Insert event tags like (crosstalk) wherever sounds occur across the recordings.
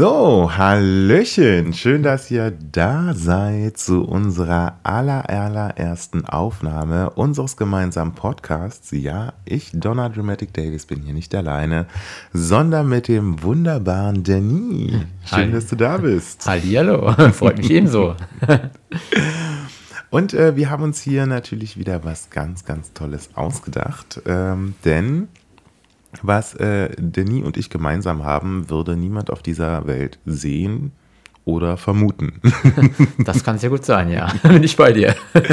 So, Hallöchen. Schön, dass ihr da seid zu unserer allerersten Aufnahme unseres gemeinsamen Podcasts. Ja, ich, Donna Dramatic Davis, bin hier nicht alleine, sondern mit dem wunderbaren Danny. Schön, Hi. dass du da bist. Hallihallo, (laughs) freut mich ebenso. (laughs) Und äh, wir haben uns hier natürlich wieder was ganz, ganz Tolles ausgedacht, ähm, denn was äh, Denis und ich gemeinsam haben, würde niemand auf dieser Welt sehen oder vermuten. (laughs) Das kann sehr gut sein, ja. (laughs) Bin ich bei dir. (laughs)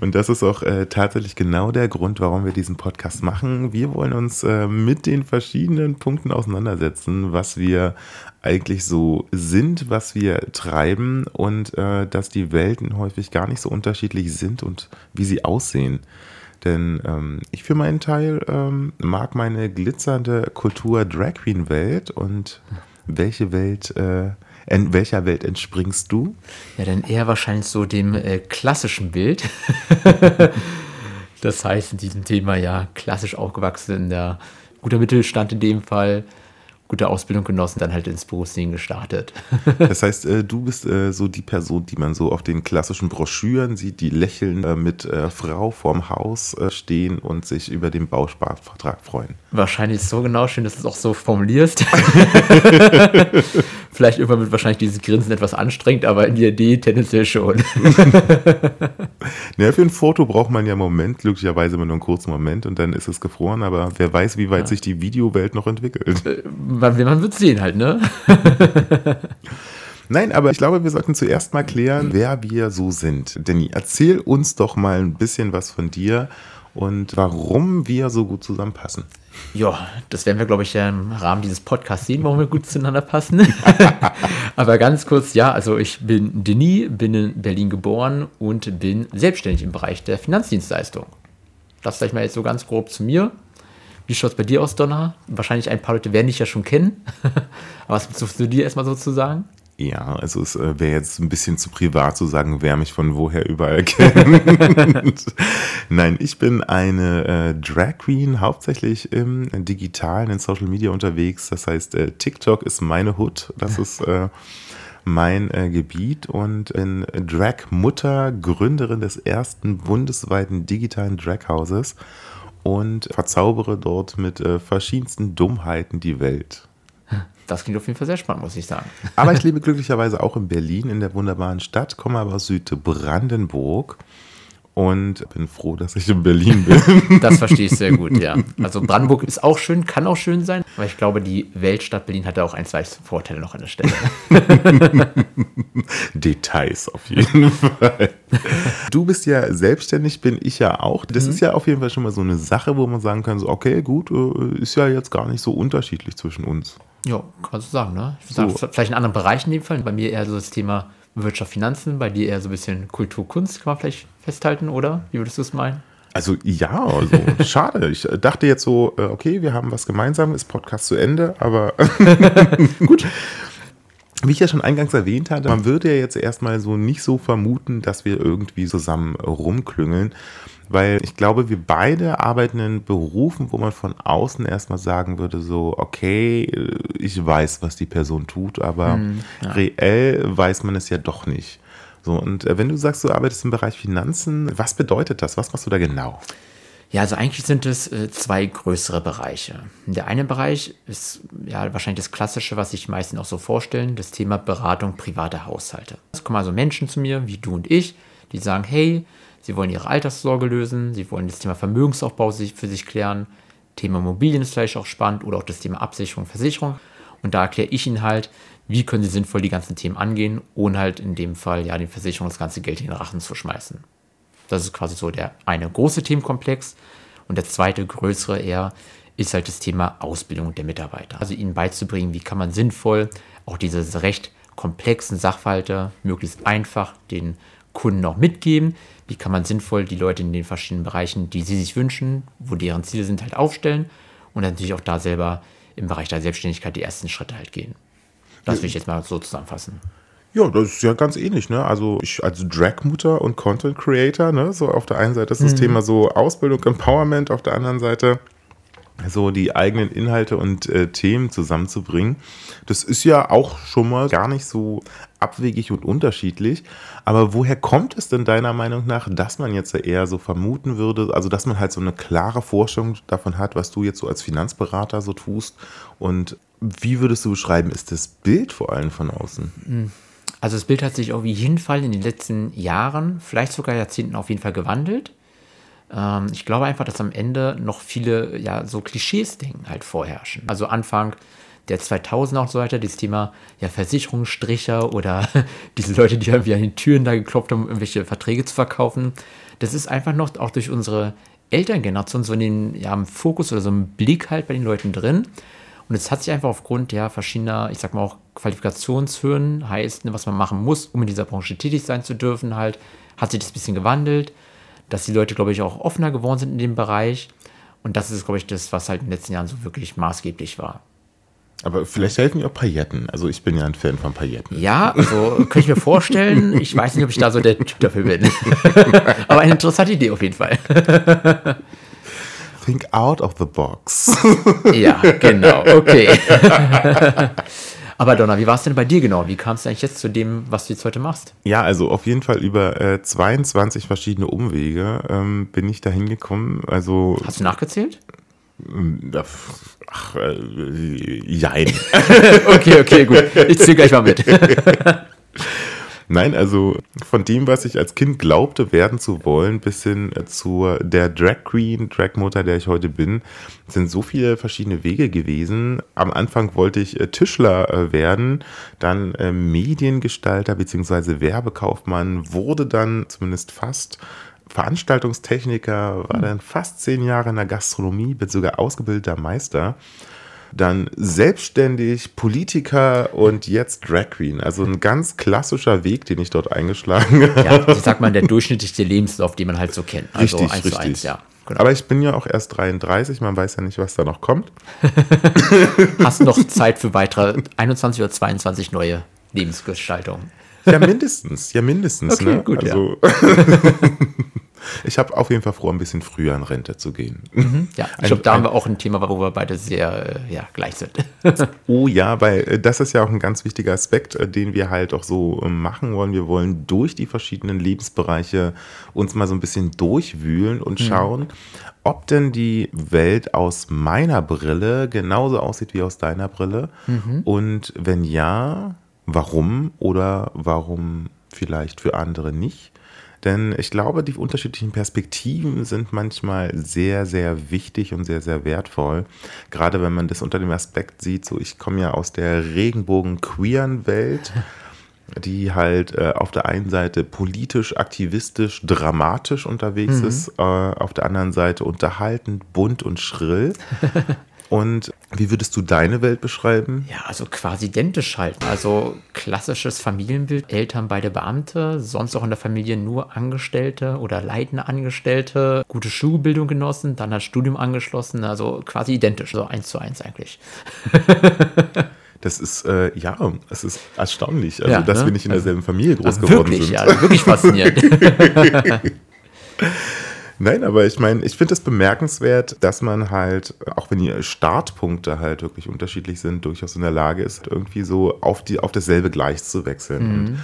Und das ist auch äh, tatsächlich genau der Grund, warum wir diesen Podcast machen. Wir wollen uns äh, mit den verschiedenen Punkten auseinandersetzen, was wir eigentlich so sind, was wir treiben und äh, dass die Welten häufig gar nicht so unterschiedlich sind und wie sie aussehen. Denn ähm, ich für meinen Teil ähm, mag meine glitzernde Kultur Drag Queen Welt und welche Welt, äh, in welcher Welt entspringst du? Ja, dann eher wahrscheinlich so dem äh, klassischen Bild. (laughs) das heißt in diesem Thema ja klassisch aufgewachsen in der guter Mittelstand in dem Fall gute Ausbildung genossen, dann halt ins Berufsleben gestartet. (laughs) das heißt, äh, du bist äh, so die Person, die man so auf den klassischen Broschüren sieht, die lächeln äh, mit Frau vorm Haus stehen und sich über den Bausparvertrag freuen. Wahrscheinlich so genau, schön, dass du es auch so formulierst. (laughs) (laughs) Vielleicht irgendwann wird wahrscheinlich dieses Grinsen etwas anstrengend, aber in der Idee tendenziell schon. (laughs) naja, für ein Foto braucht man ja einen Moment, glücklicherweise immer nur einen kurzen Moment und dann ist es gefroren, aber wer weiß, wie weit ja. sich die Videowelt noch entwickelt man, man wird sehen halt, ne? (laughs) Nein, aber ich glaube, wir sollten zuerst mal klären, wer wir so sind. Danny, erzähl uns doch mal ein bisschen was von dir und warum wir so gut zusammenpassen. Ja, das werden wir, glaube ich, im Rahmen dieses Podcasts sehen, warum wir gut zueinander passen. (laughs) Aber ganz kurz, ja, also ich bin Denis, bin in Berlin geboren und bin selbstständig im Bereich der Finanzdienstleistung. Das sage ich mal jetzt so ganz grob zu mir. Wie schaut es bei dir aus, Donner? Wahrscheinlich ein paar Leute werden dich ja schon kennen. (laughs) Aber was willst du dir erstmal so zu sagen? Ja, also es äh, wäre jetzt ein bisschen zu privat zu sagen, wer mich von woher überall (laughs) kennt. Nein, ich bin eine äh, Drag Queen, hauptsächlich im digitalen, in Social Media unterwegs. Das heißt, äh, TikTok ist meine Hood. Das ist äh, mein äh, Gebiet und bin Drag-Mutter, Gründerin des ersten bundesweiten digitalen Drag-Hauses und verzaubere dort mit äh, verschiedensten Dummheiten die Welt. Das klingt auf jeden Fall sehr spannend, muss ich sagen. (laughs) Aber ich lebe glücklicherweise auch in Berlin, in der wunderbaren Stadt, komme aber aus Südbrandenburg und bin froh, dass ich in Berlin bin. (laughs) Das verstehe ich sehr gut, ja. (laughs) Also Brandenburg ist auch schön, kann auch schön sein, aber ich glaube, die Weltstadt Berlin hat da auch ein, zwei Vorteile noch an der Stelle. Details auf jeden Fall. Du bist ja selbstständig, bin ich ja auch. Das mhm. ist ja auf jeden Fall schon mal so eine Sache, wo man sagen kann, so, okay, gut, äh, ist ja jetzt gar nicht so unterschiedlich zwischen uns. Ja, kannst du sagen, ne? Ich würde so. sagen, vielleicht in anderen Bereichen in dem Fall. Bei mir eher so das Thema Wirtschaft, Finanzen, bei dir eher so ein bisschen Kultur, Kunst, kann man vielleicht festhalten, oder? Wie würdest du es meinen? Also ja, also (laughs) schade. Ich dachte jetzt so, äh, okay, wir haben was gemeinsam, ist Podcast zu Ende, aber (laughs) gut. Wie ich ja schon eingangs erwähnt hatte, man würde ja jetzt erstmal so nicht so vermuten, dass wir irgendwie zusammen rumklüngeln weil ich glaube, wir beide arbeiten in Berufen, wo man von außen erstmal sagen würde, so, okay, ich weiß, was die Person tut, aber hm, ja. reell weiß man es ja doch nicht. So, und äh, wenn du sagst, du arbeitest im Bereich Finanzen, was bedeutet das? Was machst du da genau? Ja, also eigentlich sind es äh, zwei größere Bereiche. Der eine Bereich ist ja wahrscheinlich das Klassische, was sich meistens auch so vorstellen, das Thema Beratung privater Haushalte. Es kommen also Menschen zu mir, wie du und ich, die sagen, hey, Sie wollen ihre Alterssorge lösen, sie wollen das Thema Vermögensaufbau für sich klären. Thema Immobilien ist vielleicht auch spannend oder auch das Thema Absicherung, Versicherung. Und da erkläre ich Ihnen halt, wie können Sie sinnvoll die ganzen Themen angehen, ohne halt in dem Fall ja den Versicherungen das ganze Geld in den Rachen zu schmeißen. Das ist quasi so der eine große Themenkomplex. Und der zweite größere eher ist halt das Thema Ausbildung der Mitarbeiter. Also ihnen beizubringen, wie kann man sinnvoll auch diese recht komplexen Sachverhalte möglichst einfach den Kunden auch mitgeben. Wie kann man sinnvoll die Leute in den verschiedenen Bereichen, die sie sich wünschen, wo deren Ziele sind, halt aufstellen und natürlich auch da selber im Bereich der Selbstständigkeit die ersten Schritte halt gehen. Das will ich jetzt mal so zusammenfassen. Ja, das ist ja ganz ähnlich, ne? Also ich als Drag-Mutter und Content Creator, ne? So auf der einen Seite ist das mhm. Thema so Ausbildung, Empowerment, auf der anderen Seite so die eigenen Inhalte und äh, Themen zusammenzubringen. Das ist ja auch schon mal gar nicht so abwegig und unterschiedlich. Aber woher kommt es denn deiner Meinung nach, dass man jetzt eher so vermuten würde, also dass man halt so eine klare Vorstellung davon hat, was du jetzt so als Finanzberater so tust? Und wie würdest du beschreiben, ist das Bild vor allem von außen? Hm. Also das Bild hat sich auf jeden Fall in den letzten Jahren, vielleicht sogar Jahrzehnten auf jeden Fall gewandelt. Ähm, ich glaube einfach, dass am Ende noch viele ja so Klischees-Denken halt vorherrschen. Also Anfang der 2000er und so weiter, dieses Thema ja, Versicherungsstricher oder (laughs) diese Leute, die irgendwie an den Türen da geklopft haben, um irgendwelche Verträge zu verkaufen. Das ist einfach noch auch durch unsere Elterngeneration so in den ja, im Fokus oder so im Blick halt bei den Leuten drin. Und es hat sich einfach aufgrund ja verschiedener, ich sag mal auch Qualifikationshöhen, heißt, was man machen muss, um in dieser Branche tätig sein zu dürfen, halt, hat sich das ein bisschen gewandelt dass die Leute, glaube ich, auch offener geworden sind in dem Bereich. Und das ist, glaube ich, das, was halt in den letzten Jahren so wirklich maßgeblich war. Aber vielleicht helfen mir auch Pailletten. Also ich bin ja ein Fan von Pailletten. Ja, also könnte ich mir vorstellen. Ich weiß nicht, ob ich da so der Typ dafür bin. (laughs) Aber eine interessante Idee auf jeden Fall. Think out of the box. ja, genau. Okay. (laughs) Aber Donna, wie war es denn bei dir genau? Wie kam es eigentlich jetzt zu dem, was du jetzt heute machst? Ja, also auf jeden Fall über äh, 22 verschiedene Umwege ähm, bin ich da hingekommen. Also, Hast du nachgezählt? Ähm, ach, äh, jein. (laughs) okay, okay, gut. Ich zähle gleich mal mit. (laughs) Nein, also von dem, was ich als Kind glaubte, werden zu wollen, bis hin zu der Drag Queen, Drag Mutter, der ich heute bin, sind so viele verschiedene Wege gewesen. Am Anfang wollte ich äh, Tischler äh, werden, dann äh, Mediengestalter bzw. Werbekaufmann, wurde dann zumindest fast Veranstaltungstechniker, war hm. dann fast zehn Jahre in der Gastronomie, bin sogar ausgebildeter Meister dann selbstständig, Politiker und jetzt Drag Queen. Also ein ganz klassischer Weg, den ich dort eingeschlagen habe. Ja, ich sag mal, der durchschnittliche Lebenslauf, den man halt so kennt. Also richtig, eins richtig. zu eins, ja. Genau. Aber ich bin ja auch erst 33, man weiß ja nicht, was da noch kommt. (laughs) Hast noch Zeit für weitere 21 oder 22 neue Lebensgestaltungen? Ja, mindestens. Ja, mindestens. Okay, ne? gut, also, ja. (laughs) Ich habe auf jeden Fall vor, ein bisschen früher in Rente zu gehen. Mhm, ja, ich glaube, da haben wir auch ein Thema, wo wir beide sehr äh, ja, gleich sind. (laughs) oh ja, weil äh, das ist ja auch ein ganz wichtiger Aspekt, äh, den wir halt auch so machen wollen. Wir wollen durch die verschiedenen Lebensbereiche uns mal so ein bisschen durchwühlen und mhm. schauen, mhm. ob denn die Welt aus meiner Brille genauso aussieht wie aus deiner Brille. Mhm. Und wenn ja, warum oder warum vielleicht für andere nicht? Denn ich glaube, die unterschiedlichen Perspektiven sind manchmal sehr, sehr wichtig und sehr, sehr wertvoll. Gerade wenn man das unter dem Aspekt sieht, so ich komme ja aus der regenbogen-queeren Welt. (laughs) die halt äh, auf der einen Seite politisch, aktivistisch, dramatisch unterwegs mhm. ist, äh, auf der anderen Seite unterhaltend, bunt und schrill. (laughs) Und wie würdest du deine Welt beschreiben? Ja, also quasi identisch halten. Also klassisches Familienbild, Eltern beide Beamte, sonst auch in der Familie nur Angestellte oder leitende Angestellte, gute Schulbildung genossen, dann das Studium angeschlossen, also quasi identisch, so eins zu eins eigentlich. (laughs) Das ist, äh, ja, es ist erstaunlich, also, ja, dass ne? wir nicht in derselben Familie groß also geworden wirklich, sind. Ja, wirklich faszinierend. (laughs) (laughs) Nein, aber ich meine, ich finde es bemerkenswert, dass man halt, auch wenn die Startpunkte halt wirklich unterschiedlich sind, durchaus in der Lage ist, irgendwie so auf, die, auf dasselbe Gleich zu wechseln. Mhm. Und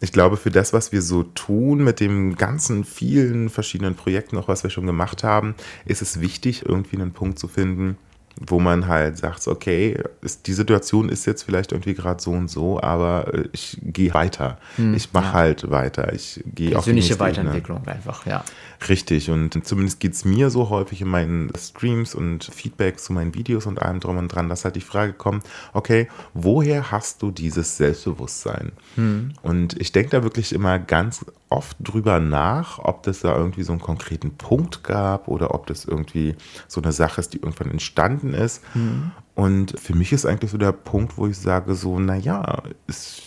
ich glaube, für das, was wir so tun, mit dem ganzen vielen verschiedenen Projekten, auch was wir schon gemacht haben, ist es wichtig, irgendwie einen Punkt zu finden, wo man halt sagt, okay, ist, die Situation ist jetzt vielleicht irgendwie gerade so und so, aber äh, ich gehe weiter. Hm, ich mache ja. halt weiter. Ich gehe auf die Persönliche Weiterentwicklung Ebene. einfach, ja. Richtig, und zumindest geht es mir so häufig in meinen Streams und Feedbacks zu meinen Videos und allem drum und dran, dass halt die Frage kommt, okay, woher hast du dieses Selbstbewusstsein? Hm. Und ich denke da wirklich immer ganz oft drüber nach, ob das da irgendwie so einen konkreten Punkt gab oder ob das irgendwie so eine Sache ist, die irgendwann entstanden ist. Mhm. Und für mich ist eigentlich so der Punkt, wo ich sage, so, naja, ist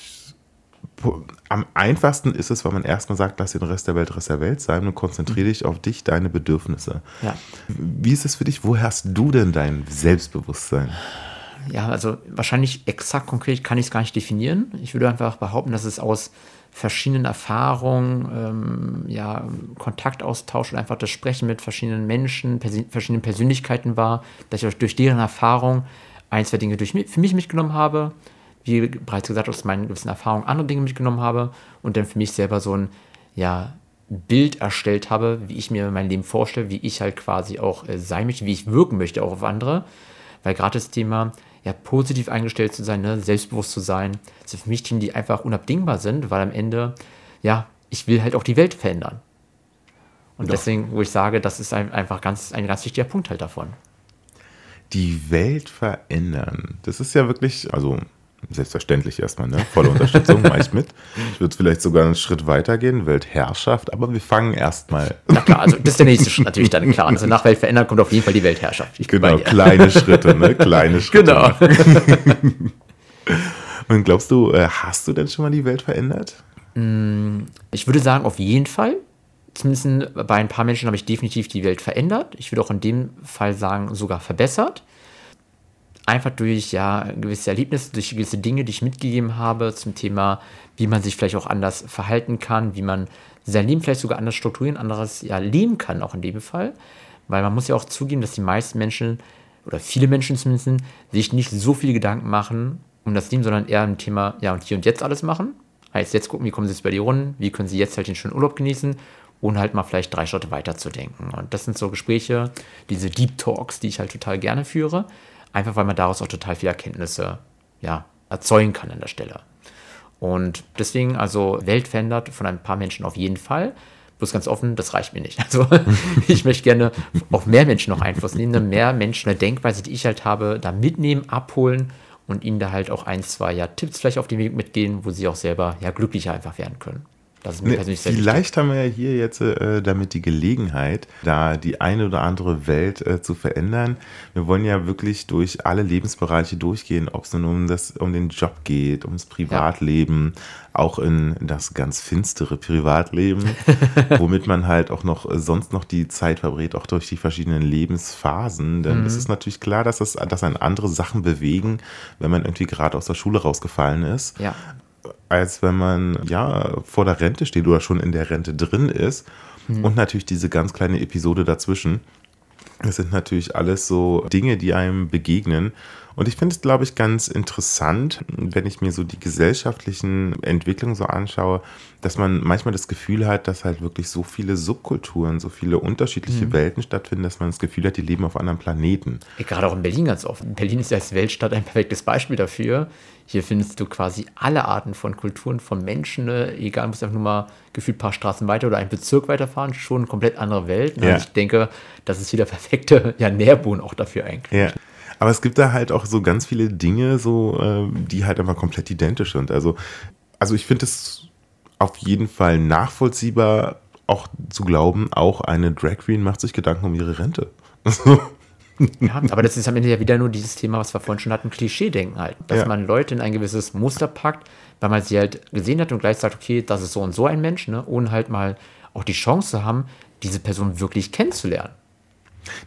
am einfachsten ist es, wenn man erstmal sagt, lass den Rest der Welt Rest der Welt sein und konzentriere dich auf dich, deine Bedürfnisse. Ja. Wie ist es für dich? Wo hast du denn dein Selbstbewusstsein? Ja, also wahrscheinlich exakt konkret kann ich es gar nicht definieren. Ich würde einfach behaupten, dass es aus verschiedenen Erfahrungen, ähm, ja, Kontaktaustausch und einfach das Sprechen mit verschiedenen Menschen, pers verschiedenen Persönlichkeiten war, dass ich durch deren Erfahrung ein, zwei Dinge durch, für mich mitgenommen habe, wie bereits gesagt, aus meinen gewissen Erfahrungen andere Dinge mitgenommen habe und dann für mich selber so ein ja, Bild erstellt habe, wie ich mir mein Leben vorstelle, wie ich halt quasi auch äh, sein möchte, wie ich wirken möchte auch auf andere. Weil gerade das Thema, ja, positiv eingestellt zu sein, ne, selbstbewusst zu sein, sind für mich Themen, die einfach unabdingbar sind, weil am Ende, ja, ich will halt auch die Welt verändern. Und Doch. deswegen, wo ich sage, das ist ein, einfach ganz, ein ganz wichtiger Punkt halt davon. Die Welt verändern. Das ist ja wirklich, also Selbstverständlich erstmal, ne? Volle Unterstützung, mache ich mit. Ich würde vielleicht sogar einen Schritt weiter gehen, Weltherrschaft, aber wir fangen erstmal. Na klar, also das ist der nächste Schritt natürlich dann klar. Also nach Weltverändern kommt auf jeden Fall die Weltherrschaft. Ich genau, kleine Schritte, ne? Kleine (laughs) Schritte. Genau. (laughs) Und glaubst du, äh, hast du denn schon mal die Welt verändert? Mm, ich würde sagen, auf jeden Fall. Zumindest bei ein paar Menschen habe ich definitiv die Welt verändert. Ich würde auch in dem Fall sagen, sogar verbessert einfach durch ja gewisse Erlebnisse, durch gewisse Dinge, die ich mitgegeben habe zum Thema, wie man sich vielleicht auch anders verhalten kann, wie man sein Leben vielleicht sogar anders strukturieren, anderes ja leben kann, auch in dem Fall. Weil man muss ja auch zugeben, dass die meisten Menschen oder viele Menschen zumindest sich nicht so viele Gedanken machen um das Leben, sondern eher im Thema, ja, und hier und jetzt alles machen. Heißt, jetzt gucken, wie kommen sie jetzt bei die Runden, wie können sie jetzt halt den schönen Urlaub genießen, ohne halt mal vielleicht drei Schritte weiter zu denken. Und das sind so Gespräche, diese Deep Talks, die ich halt total gerne führe, einfach weil man daraus auch total viele Erkenntnisse ja, erzeugen kann an der Stelle. Und deswegen, also Welt verändert von ein paar Menschen auf jeden Fall. Bloß ganz offen, das reicht mir nicht. (laughs) Also ich möchte gerne auf mehr Menschen noch Einfluss nehmen, mehr Menschen eine Denkweise, die ich halt habe, da mitnehmen, abholen und ihnen da halt auch ein, zwei ja, Tipps vielleicht auf den Weg mitgehen, wo sie auch selber ja glücklicher einfach werden können. Sehr Vielleicht haben wir ja hier jetzt äh, damit die Gelegenheit, da die eine oder andere Welt äh, zu verändern. Wir wollen ja wirklich durch alle Lebensbereiche durchgehen, ob es nun um, das, um den Job geht, ums Privatleben, ja. auch in das ganz finstere Privatleben, (laughs) womit man halt auch noch äh, sonst noch die Zeit verbringt, auch durch die verschiedenen Lebensphasen. Denn mhm. es ist natürlich klar, dass, das, dass andere Sachen bewegen, wenn man irgendwie gerade aus der Schule rausgefallen ist. Ja als wenn man ja vor der Rente steht oder schon in der Rente drin ist. Mhm. Und natürlich diese ganz kleine Episode dazwischen. Das sind natürlich alles so Dinge, die einem begegnen. Und ich finde es, glaube ich, ganz interessant, wenn ich mir so die gesellschaftlichen Entwicklungen so anschaue, dass man manchmal das Gefühl hat, dass halt wirklich so viele Subkulturen, so viele unterschiedliche mhm. Welten stattfinden, dass man das Gefühl hat, die leben auf anderen Planeten. Gerade auch in Berlin ganz oft. Berlin ist ja als Weltstadt ein perfektes Beispiel dafür. Hier findest du quasi alle Arten von Kulturen, von Menschen, ne? egal, du musst einfach nur mal gefühlt ein paar Straßen weiter oder einen Bezirk weiterfahren, schon eine komplett andere Welt. Ne? Ja. ich denke, das ist hier der perfekte ja, Nährboden auch dafür eigentlich. Ja. Aber es gibt da halt auch so ganz viele Dinge, so, äh, die halt einfach komplett identisch sind. Also, also ich finde es auf jeden Fall nachvollziehbar, auch zu glauben, auch eine Drag Queen macht sich Gedanken um ihre Rente. (laughs) Ja, aber das ist am Ende ja wieder nur dieses Thema, was wir vorhin schon hatten, Klischee-Denken halt. Dass ja. man Leute in ein gewisses Muster packt, weil man sie halt gesehen hat und gleich sagt, okay, das ist so und so ein Mensch, ne? ohne halt mal auch die Chance zu haben, diese Person wirklich kennenzulernen.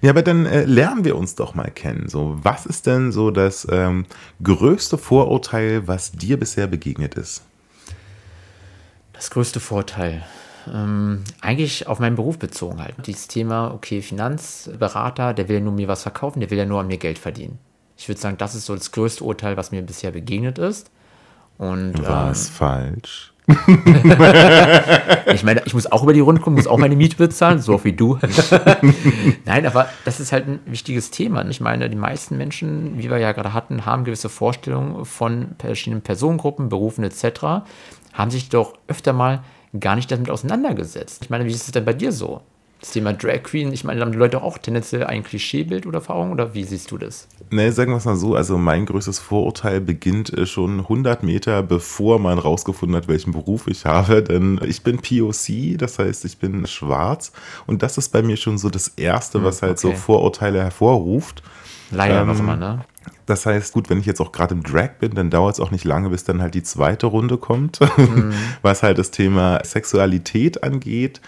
Ja, aber dann äh, lernen wir uns doch mal kennen. So, was ist denn so das ähm, größte Vorurteil, was dir bisher begegnet ist? Das größte Vorteil. Ähm, eigentlich auf meinen Beruf bezogen halt. Dieses Thema, okay, Finanzberater, der will nur mir was verkaufen, der will ja nur an mir Geld verdienen. Ich würde sagen, das ist so das größte Urteil, was mir bisher begegnet ist. Und, War es ähm, falsch? Ich meine, ich muss auch über die Runde kommen, muss auch meine Miete bezahlen, so wie du. (laughs) Nein, aber das ist halt ein wichtiges Thema. Ich meine, die meisten Menschen, wie wir ja gerade hatten, haben gewisse Vorstellungen von verschiedenen Personengruppen, Berufen etc., haben sich doch öfter mal gar nicht damit auseinandergesetzt. Ich meine, wie ist es denn bei dir so? Das Thema Drag Queen, ich meine, haben die Leute auch tendenziell ein Klischeebild oder Erfahrung oder wie siehst du das? Ne, sagen wir es mal so, also mein größtes Vorurteil beginnt äh, schon 100 Meter, bevor man rausgefunden hat, welchen Beruf ich habe, denn ich bin POC, das heißt, ich bin schwarz und das ist bei mir schon so das Erste, was halt okay. so Vorurteile hervorruft. Leider ähm, was immer, ne? Das heißt, gut, wenn ich jetzt auch gerade im Drag bin, dann dauert es auch nicht lange, bis dann halt die zweite Runde kommt, mhm. (laughs) was halt das Thema Sexualität angeht.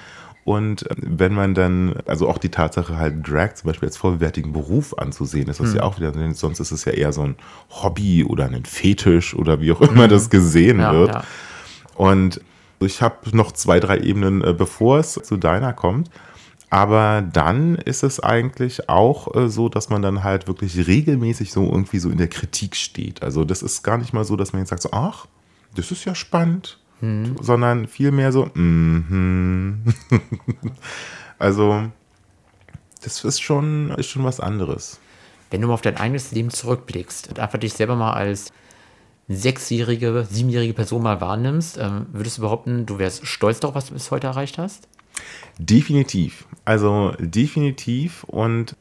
Und ähm, wenn man dann, also auch die Tatsache halt Drag zum Beispiel als vollwertigen Beruf anzusehen, ist das mhm. ja auch wieder, sonst ist es ja eher so ein Hobby oder ein Fetisch oder wie auch immer mhm. das gesehen ja, wird. Ja. Und ich habe noch zwei, drei Ebenen, äh, bevor es zu deiner kommt. Aber dann ist es eigentlich auch äh, so, dass man dann halt wirklich regelmäßig so irgendwie so in der Kritik steht. Also das ist gar nicht mal so, dass man jetzt sagt so, ach, das ist ja spannend mhm. sondern vielmehr so, mm -hmm. (laughs) also das ist schon, ist schon was anderes. Wenn du mal auf dein eigenes Leben zurückblickst und einfach dich selber mal als sechsjährige, siebenjährige Person mal wahrnimmst, ähm, würdest du behaupten, du wärst stolz darauf, was du bis heute erreicht hast? Definitiv. Also definitiv. Und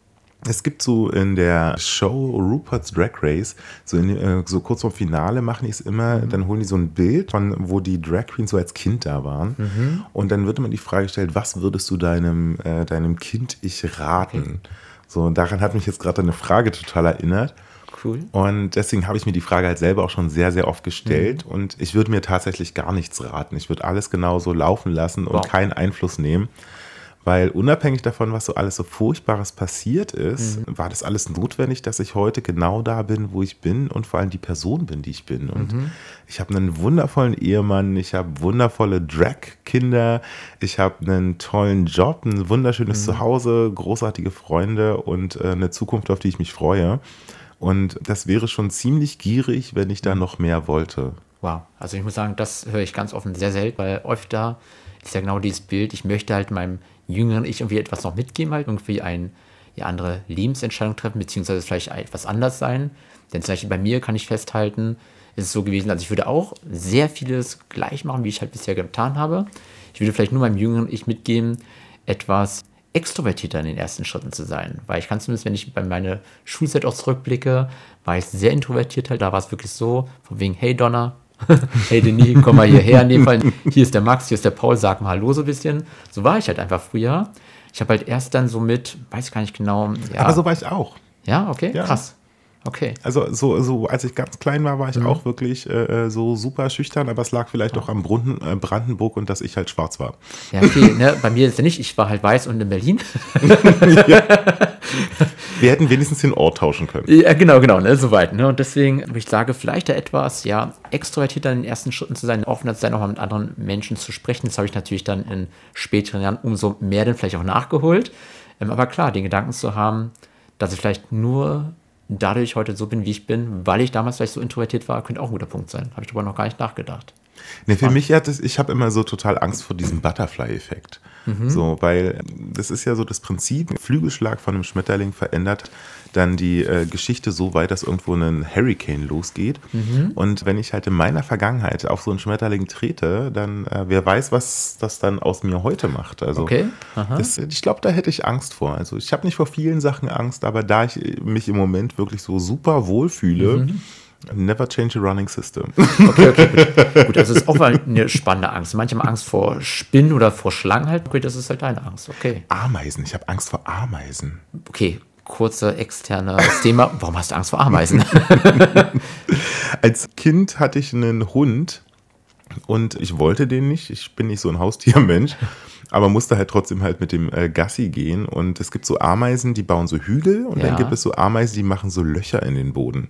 es gibt so in der Show Rupert's Drag Race, so, in, äh, so kurz vor Finale machen die es immer, mhm. dann holen die so ein Bild von, wo die Drag Queens so als Kind da waren. Mhm. Und dann wird immer die Frage gestellt, was würdest du deinem, äh, deinem Kind ich raten? So, daran hat mich jetzt gerade eine Frage total erinnert. Cool. Und deswegen habe ich mir die Frage halt selber auch schon sehr, sehr oft gestellt. Mhm. Und ich würde mir tatsächlich gar nichts raten. Ich würde alles genauso laufen lassen und wow. keinen Einfluss nehmen. Weil unabhängig davon, was so alles so Furchtbares passiert ist, mhm. war das alles notwendig, dass ich heute genau da bin, wo ich bin und vor allem die Person bin, die ich bin. Und mhm. ich habe einen wundervollen Ehemann, ich habe wundervolle Drag-Kinder, ich habe einen tollen Job, ein wunderschönes mhm. Zuhause, großartige Freunde und äh, eine Zukunft, auf die ich mich freue. Und das wäre schon ziemlich gierig, wenn ich da mhm. noch mehr wollte. Wow, also ich muss sagen, das höre ich ganz offen sehr selten, weil öfter ist ja genau dieses Bild, ich möchte halt meinem jüngeren Ich irgendwie etwas noch mitgeben, halt irgendwie eine ja, andere Lebensentscheidung treffen, beziehungsweise vielleicht etwas anders sein. Denn zum Beispiel bei mir kann ich festhalten, ist es so gewesen, also ich würde auch sehr vieles gleich machen, wie ich halt bisher getan habe. Ich würde vielleicht nur meinem jüngeren Ich mitgeben, etwas extrovertierter in den ersten Schritten zu sein. Weil ich kann zumindest, wenn ich bei meiner Schulzeit auch zurückblicke, war ich sehr introvertiert halt. Da war es wirklich so, von wegen, hey Donner, (laughs) hey Denis, komm mal hierher. In dem Fall, hier ist der Max, hier ist der Paul, sag mal Hallo so ein bisschen. So war ich halt einfach früher. Ich habe halt erst dann so mit, weiß ich gar nicht genau. Ja. Aber so war ich auch. Ja, okay, ja. krass. Okay. Also so, so als ich ganz klein war, war ich mhm. auch wirklich äh, äh so super schüchtern, aber es lag vielleicht auch am Brunnen, äh, Brandenburg und dass ich halt schwarz war. Ja, okay, ne? bei mir ist ja nicht, ich war halt weiß und in Berlin. (laughs) ja. (laughs) Wir hätten wenigstens den Ort tauschen können. Ja, genau, genau, ne, soweit. Ne? Und deswegen würde ich sagen, vielleicht da etwas, ja, extrovertierter in den ersten Schritten zu sein, offener zu sein, auch mal mit anderen Menschen zu sprechen. Das habe ich natürlich dann in späteren Jahren umso mehr dann vielleicht auch nachgeholt. Ähm, aber klar, den Gedanken zu haben, dass ich vielleicht nur dadurch heute so bin, wie ich bin, weil ich damals vielleicht so introvertiert war, könnte auch ein guter Punkt sein. Habe ich darüber noch gar nicht nachgedacht. Nee, für mich hat es, ich habe immer so total Angst vor diesem Butterfly-Effekt. Mhm. So, weil das ist ja so das Prinzip, Flügelschlag von einem Schmetterling verändert dann die äh, Geschichte so weit, dass irgendwo ein Hurricane losgeht. Mhm. Und wenn ich halt in meiner Vergangenheit auf so einen Schmetterling trete, dann äh, wer weiß, was das dann aus mir heute macht. Also okay. das, ich glaube, da hätte ich Angst vor. Also ich habe nicht vor vielen Sachen Angst, aber da ich mich im Moment wirklich so super wohl fühle, mhm Never change a running system. Okay, okay, gut. (laughs) gut, also ist auch mal eine spannende Angst. Manche haben Angst vor Spinnen oder vor Schlangen halt. Okay, das ist halt deine Angst. Okay. Ameisen. Ich habe Angst vor Ameisen. Okay, kurzer externes Thema. Warum hast du Angst vor Ameisen? (laughs) Als Kind hatte ich einen Hund und ich wollte den nicht. Ich bin nicht so ein Haustiermensch aber musste halt trotzdem halt mit dem äh, Gassi gehen. Und es gibt so Ameisen, die bauen so Hügel und ja. dann gibt es so Ameisen, die machen so Löcher in den Boden.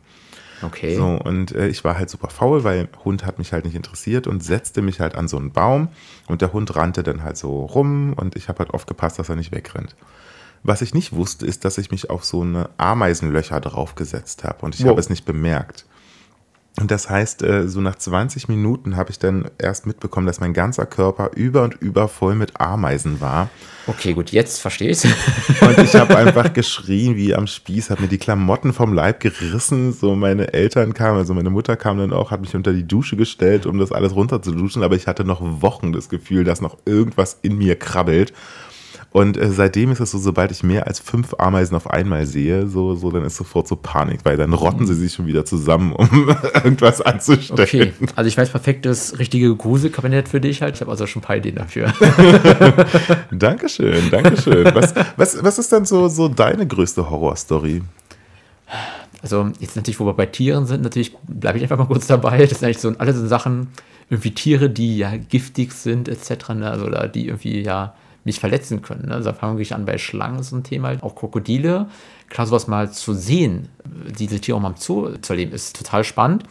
Okay. So, und äh, ich war halt super faul, weil Hund hat mich halt nicht interessiert und setzte mich halt an so einen Baum und der Hund rannte dann halt so rum und ich habe halt aufgepasst, dass er nicht wegrennt. Was ich nicht wusste, ist, dass ich mich auf so eine Ameisenlöcher draufgesetzt habe und ich wow. habe es nicht bemerkt. Und das heißt, äh, so nach 20 Minuten habe ich dann erst mitbekommen, dass mein ganzer Körper über und über voll mit Ameisen war. Okay, gut, jetzt verstehe ich (laughs) Und ich habe einfach (laughs) geschrien wie am Spieß, habe mir die Klamotten vom Leib gerissen. So meine Eltern kamen, also meine Mutter kam dann auch, hat mich unter die Dusche gestellt, um das alles runterzuduschen. Aber ich hatte noch Wochen das Gefühl, dass noch irgendwas in mir krabbelt. Und äh, seitdem ist es so, sobald ich mehr als fünf Ameisen auf einmal sehe, so, so dann ist sofort so Panik, weil dann rotten sie sich schon wieder zusammen, um (laughs) irgendwas anzustellen. Okay, also ich weiß perfektes richtige Gruselkabinett für dich halt. Ich habe also schon ein paar Ideen dafür. (laughs) Dankeschön, Dankeschön. Was, was, was ist dann so, so deine größte Horrorstory? Also jetzt natürlich, wo wir bei Tieren sind, natürlich bleibe ich einfach mal kurz dabei. Das sind eigentlich so alle so Sachen, irgendwie Tiere, die ja giftig sind, etc. Ne? Also, oder die irgendwie ja mich verletzen können. Ne? Also da fangen wir an bei Schlangen, so ein Thema, auch Krokodile. Klar, sowas mal zu sehen, diese Tiere auch mal im zu erleben, ist total spannend.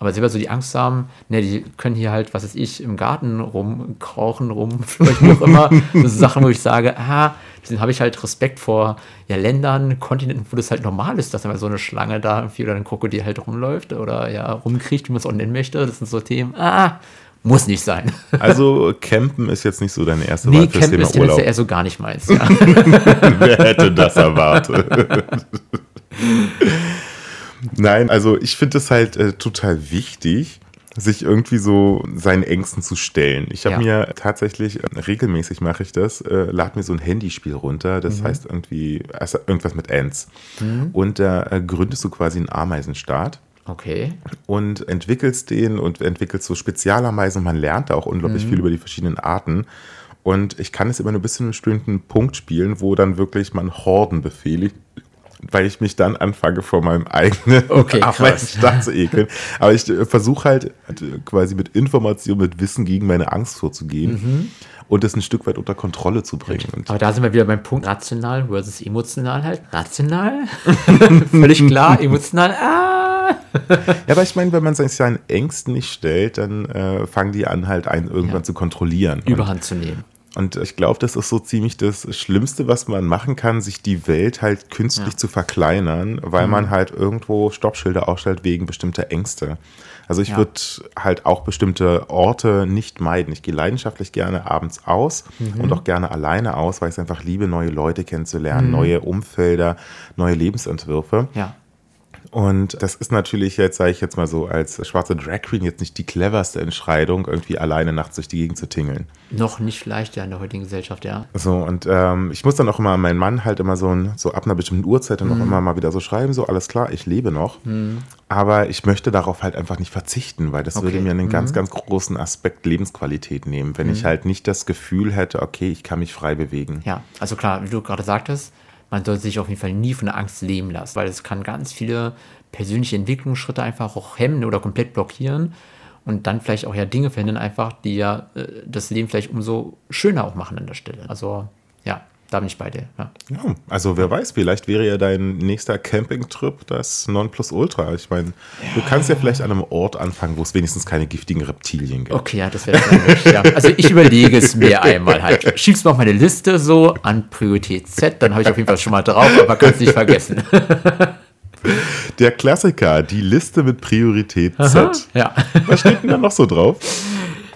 Aber selber so die Angst haben, ne, die können hier halt, was weiß ich, im Garten rumkrauchen, rumfleuchten, (laughs) wie auch immer. Das sind Sachen, wo ich sage, ah, deswegen habe ich halt Respekt vor ja, Ländern, Kontinenten, wo das halt normal ist, dass dann so eine Schlange da irgendwie oder ein Krokodil halt rumläuft oder ja rumkriecht, wie man es auch nennen möchte. Das sind so Themen, ah, muss nicht sein. (laughs) Also Campen ist jetzt nicht so deine erste nee, Wahl fürs Campen Thema ist Urlaub. eher so gar nicht meins. Ja. (laughs) (laughs) Wer hätte das erwartet? Nein, also ich finde es halt äh, total wichtig, sich irgendwie so seinen Ängsten zu stellen. Ich habe ja. mir tatsächlich, äh, regelmäßig mache ich das, äh, lade mir so ein Handyspiel runter, das mhm. heißt irgendwie, also irgendwas mit Ants. Mhm. Und da äh, gründest du quasi einen Ameisenstaat. Okay. Und entwickelst den und entwickelst so Spezialameisen und man lernt da auch unglaublich mhm. viel über die verschiedenen Arten. Und ich kann es immer nur bis zu einem bestimmten Punkt spielen, wo dann wirklich man Horden befehligt, weil ich mich dann anfange vor meinem eigenen (laughs) okay, Arbeitsstaat zu ekeln. Aber ich äh, versuche halt äh, quasi mit Information, mit Wissen gegen meine Angst vorzugehen. Mhm. Und es ein Stück weit unter Kontrolle zu bringen. Aber da sind wir wieder beim Punkt rational versus emotional halt. Rational? (laughs) Völlig klar, emotional. Ah! ja, aber ich meine, wenn man sich seinen Ängsten nicht stellt, dann äh, fangen die an, halt einen irgendwann ja. zu kontrollieren. Überhand zu nehmen. Und ich glaube, das ist so ziemlich das Schlimmste, was man machen kann, sich die Welt halt künstlich ja. zu verkleinern, weil mhm. man halt irgendwo Stoppschilder aufstellt wegen bestimmter Ängste. Also ich ja. würde halt auch bestimmte Orte nicht meiden. Ich gehe leidenschaftlich gerne abends aus mhm. und auch gerne alleine aus, weil ich es einfach liebe, neue Leute kennenzulernen, mhm. neue Umfelder, neue Lebensentwürfe. Ja. Und das ist natürlich jetzt, sage ich jetzt mal so, als schwarze Drag Queen jetzt nicht die cleverste Entscheidung, irgendwie alleine nachts durch die Gegend zu tingeln. Noch nicht leichter in der heutigen Gesellschaft, ja. So, und ähm, ich muss dann auch immer meinen Mann halt immer so, ein, so ab einer bestimmten Uhrzeit dann mhm. auch immer mal wieder so schreiben, so alles klar, ich lebe noch. Mhm. Aber ich möchte darauf halt einfach nicht verzichten, weil das okay. würde mir einen mhm. ganz, ganz großen Aspekt Lebensqualität nehmen, wenn ich mhm. halt nicht das Gefühl hätte, okay, ich kann mich frei bewegen. Ja, also klar, wie du gerade sagtest, man sollte sich auf jeden Fall nie von der Angst leben lassen, weil es kann ganz viele persönliche Entwicklungsschritte einfach auch hemmen oder komplett blockieren und dann vielleicht auch ja Dinge verhindern einfach, die ja äh, das Leben vielleicht umso schöner auch machen an der Stelle. Also ja, da bin ich bei dir. Ja. ja. also wer weiß, vielleicht wäre ja dein nächster Campingtrip das Nonplusultra. Ich meine, ja. du kannst ja vielleicht an einem Ort anfangen, wo es wenigstens keine giftigen Reptilien gibt. Okay, ja, das wäre ja. Also ich überlege es mir (laughs) einmal halt. Schieb's mal auf meine Liste so an Priorität Z, dann habe ich auf jeden Fall schon mal drauf, aber kannst nicht vergessen. (laughs) Der Klassiker, die Liste mit Priorität Z. Aha, ja. Was steht denn da noch so drauf?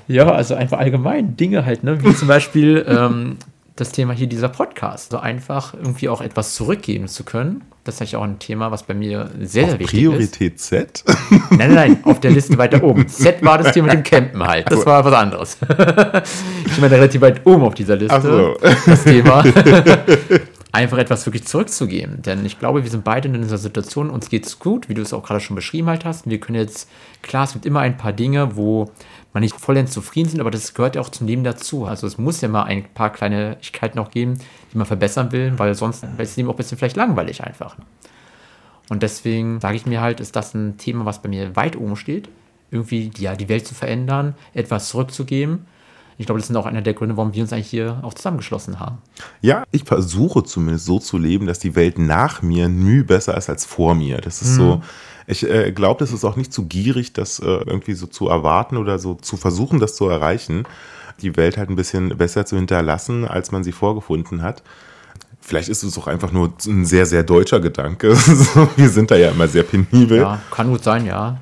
Ja, also einfach allgemein Dinge halt, ne? wie zum Beispiel ähm, das Thema hier dieser Podcast. So einfach irgendwie auch etwas zurückgeben zu können. Das ist eigentlich auch ein Thema, was bei mir sehr, sehr wichtig Priorität ist. Priorität Z? Nein, nein, nein, auf der Liste weiter oben. Z war das Thema mit dem Campen halt. Das war was anderes. (laughs) Ich meine relativ weit oben auf dieser Liste. Ach so. Das Thema. (laughs) Einfach etwas wirklich zurückzugeben. Denn ich glaube, wir sind beide in dieser Situation, uns geht es gut, wie du es auch gerade schon beschrieben halt hast. Wir können jetzt, klar, es gibt immer ein paar Dinge, wo man nicht vollends zufrieden sind, aber das gehört ja auch zum Leben dazu. Also es muss ja mal ein paar Kleinigkeiten noch geben, die man verbessern will, weil sonst ist das Leben auch ein bisschen vielleicht langweilig einfach. Und deswegen sage ich mir halt, ist das ein Thema, was bei mir weit oben steht, irgendwie ja, die Welt zu verändern, etwas zurückzugeben. Ich glaube, das sind auch einer der Gründe, warum wir uns eigentlich hier auch zusammengeschlossen haben. Ja, ich versuche zumindest so zu leben, dass die Welt nach mir nie besser ist als vor mir. Das ist mhm. so, ich äh, glaube, das ist auch nicht zu gierig, das äh, irgendwie so zu erwarten oder so zu versuchen, das zu erreichen, die Welt halt ein bisschen besser zu hinterlassen, als man sie vorgefunden hat. Vielleicht ist es auch einfach nur ein sehr, sehr deutscher Gedanke. (laughs) Wir sind da ja immer sehr penibel. Ja, kann gut sein, ja.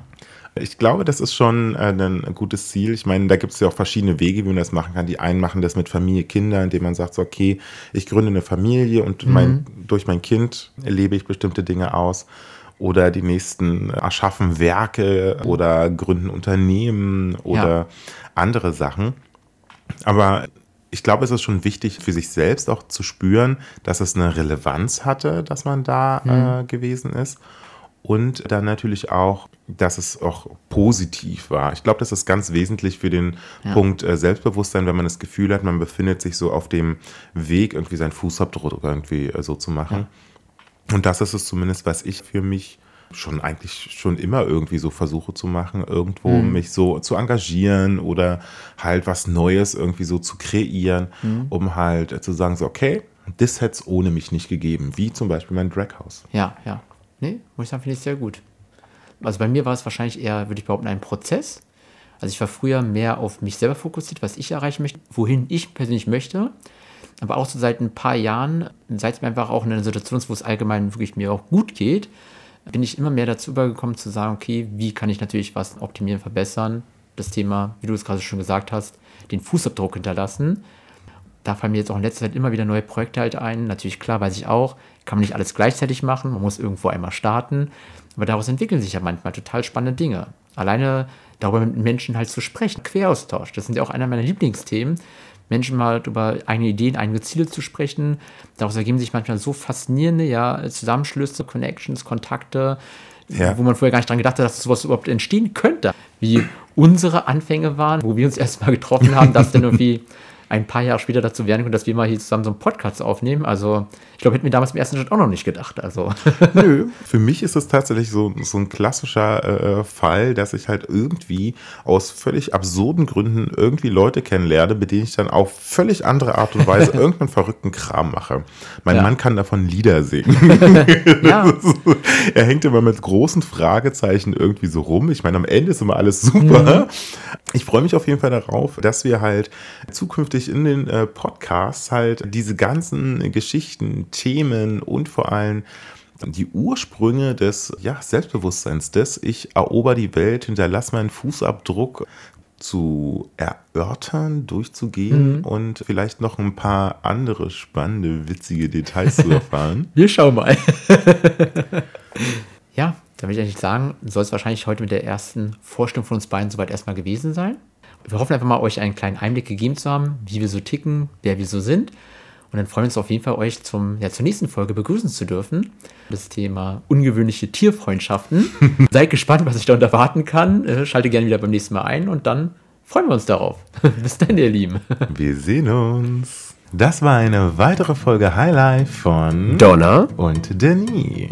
Ich glaube, das ist schon äh, ein gutes Ziel. Ich meine, da gibt es ja auch verschiedene Wege, wie man das machen kann. Die einen machen das mit Familie, Kinder, indem man sagt, so, okay, ich gründe eine Familie und mhm. mein, durch mein Kind erlebe ich bestimmte Dinge aus oder die nächsten erschaffen Werke oder gründen Unternehmen oder ja. andere Sachen. Aber ich glaube, es ist schon wichtig für sich selbst auch zu spüren, dass es eine Relevanz hatte, dass man da mhm. äh, gewesen ist. Und dann natürlich auch, dass es auch positiv war. Ich glaube, das ist ganz wesentlich für den ja. Punkt äh, Selbstbewusstsein, wenn man das Gefühl hat, man befindet sich so auf dem Weg, irgendwie seinen Fußabdruck irgendwie äh, so zu machen. Ja. Und das ist es zumindest, was ich für mich schon eigentlich schon immer irgendwie so versuche zu machen, irgendwo mhm. mich so zu engagieren oder halt was Neues irgendwie so zu kreieren, mhm. um halt zu sagen, so, okay, das hätte es ohne mich nicht gegeben, wie zum Beispiel mein Draghouse. Ja, ja. Nee, muss ich sagen, finde ich sehr gut. Also bei mir war es wahrscheinlich eher, würde ich behaupten, ein Prozess. Also ich war früher mehr auf mich selber fokussiert, was ich erreichen möchte, wohin ich persönlich möchte. Aber auch so seit ein paar Jahren, seit es mir einfach auch in einer Situation ist, wo es allgemein wirklich mir auch gut geht, bin ich immer mehr dazu übergekommen zu sagen, okay, wie kann ich natürlich was optimieren, verbessern. Das Thema, wie du es gerade schon gesagt hast, den Fußabdruck hinterlassen. Da fallen mir jetzt auch in letzter Zeit immer wieder neue Projekte halt ein. Natürlich, klar, weiß ich auch, kann man nicht alles gleichzeitig machen. Man muss irgendwo einmal starten. Aber daraus entwickeln sich ja manchmal total spannende Dinge. Alleine darüber mit Menschen halt zu sprechen. Queraustausch, das sind ja auch einer meiner Lieblingsthemen. Menschen mal über eigene Ideen, eigene Ziele zu sprechen. Daraus ergeben sich manchmal so faszinierende ja, Zusammenschlüsse, Connections, Kontakte, ja. wo man vorher gar nicht dran gedacht hat, dass sowas überhaupt entstehen könnte. Wie unsere Anfänge waren, wo wir uns erstmal getroffen haben, dass dann (laughs) irgendwie ein paar Jahre später dazu werden können, dass wir mal hier zusammen so einen Podcast aufnehmen. Also ich glaube, hätten wir damals im ersten Schritt auch noch nicht gedacht. Also. (laughs) Nö, für mich ist es tatsächlich so, so ein klassischer äh, Fall, dass ich halt irgendwie aus völlig absurden Gründen irgendwie Leute kennenlerne, mit denen ich dann auf völlig andere Art und Weise (laughs) irgendeinen verrückten Kram mache. Mein ja. Mann kann davon Lieder singen. (laughs) ja. er hängt immer mit großen Fragezeichen irgendwie so rum. Ich meine, am Ende ist immer alles super. Mhm. Ich freue mich auf jeden Fall darauf, dass wir halt zukünftig wirklich in den äh, Podcasts halt diese ganzen Geschichten, Themen und vor allem die Ursprünge des ja, Selbstbewusstseins, des Ich erober die Welt, hinterlass meinen Fußabdruck zu erörtern, durchzugehen mhm. und vielleicht noch ein paar andere spannende, witzige Details zu (laughs) erfahren. Wir schauen mal. (laughs) ja, da will ich eigentlich sagen, soll es wahrscheinlich heute mit der ersten Vorstellung von uns beiden soweit erstmal gewesen sein wir hoffen einfach mal, euch einen kleinen Einblick gegeben zu haben, wie wir so ticken, wer wir so sind. Und dann freuen wir uns auf jeden Fall, euch zum, ja, zur nächsten Folge begrüßen zu dürfen. Das Thema ungewöhnliche Tierfreundschaften. (laughs) Seid gespannt, was ich dort erwarten kann. Äh, schalte gerne wieder beim nächsten Mal ein und dann freuen wir uns darauf. (laughs) Bis dann, ihr Lieben. (laughs) Wir sehen uns. Das war eine weitere Folge Highlife von Donna und Denis.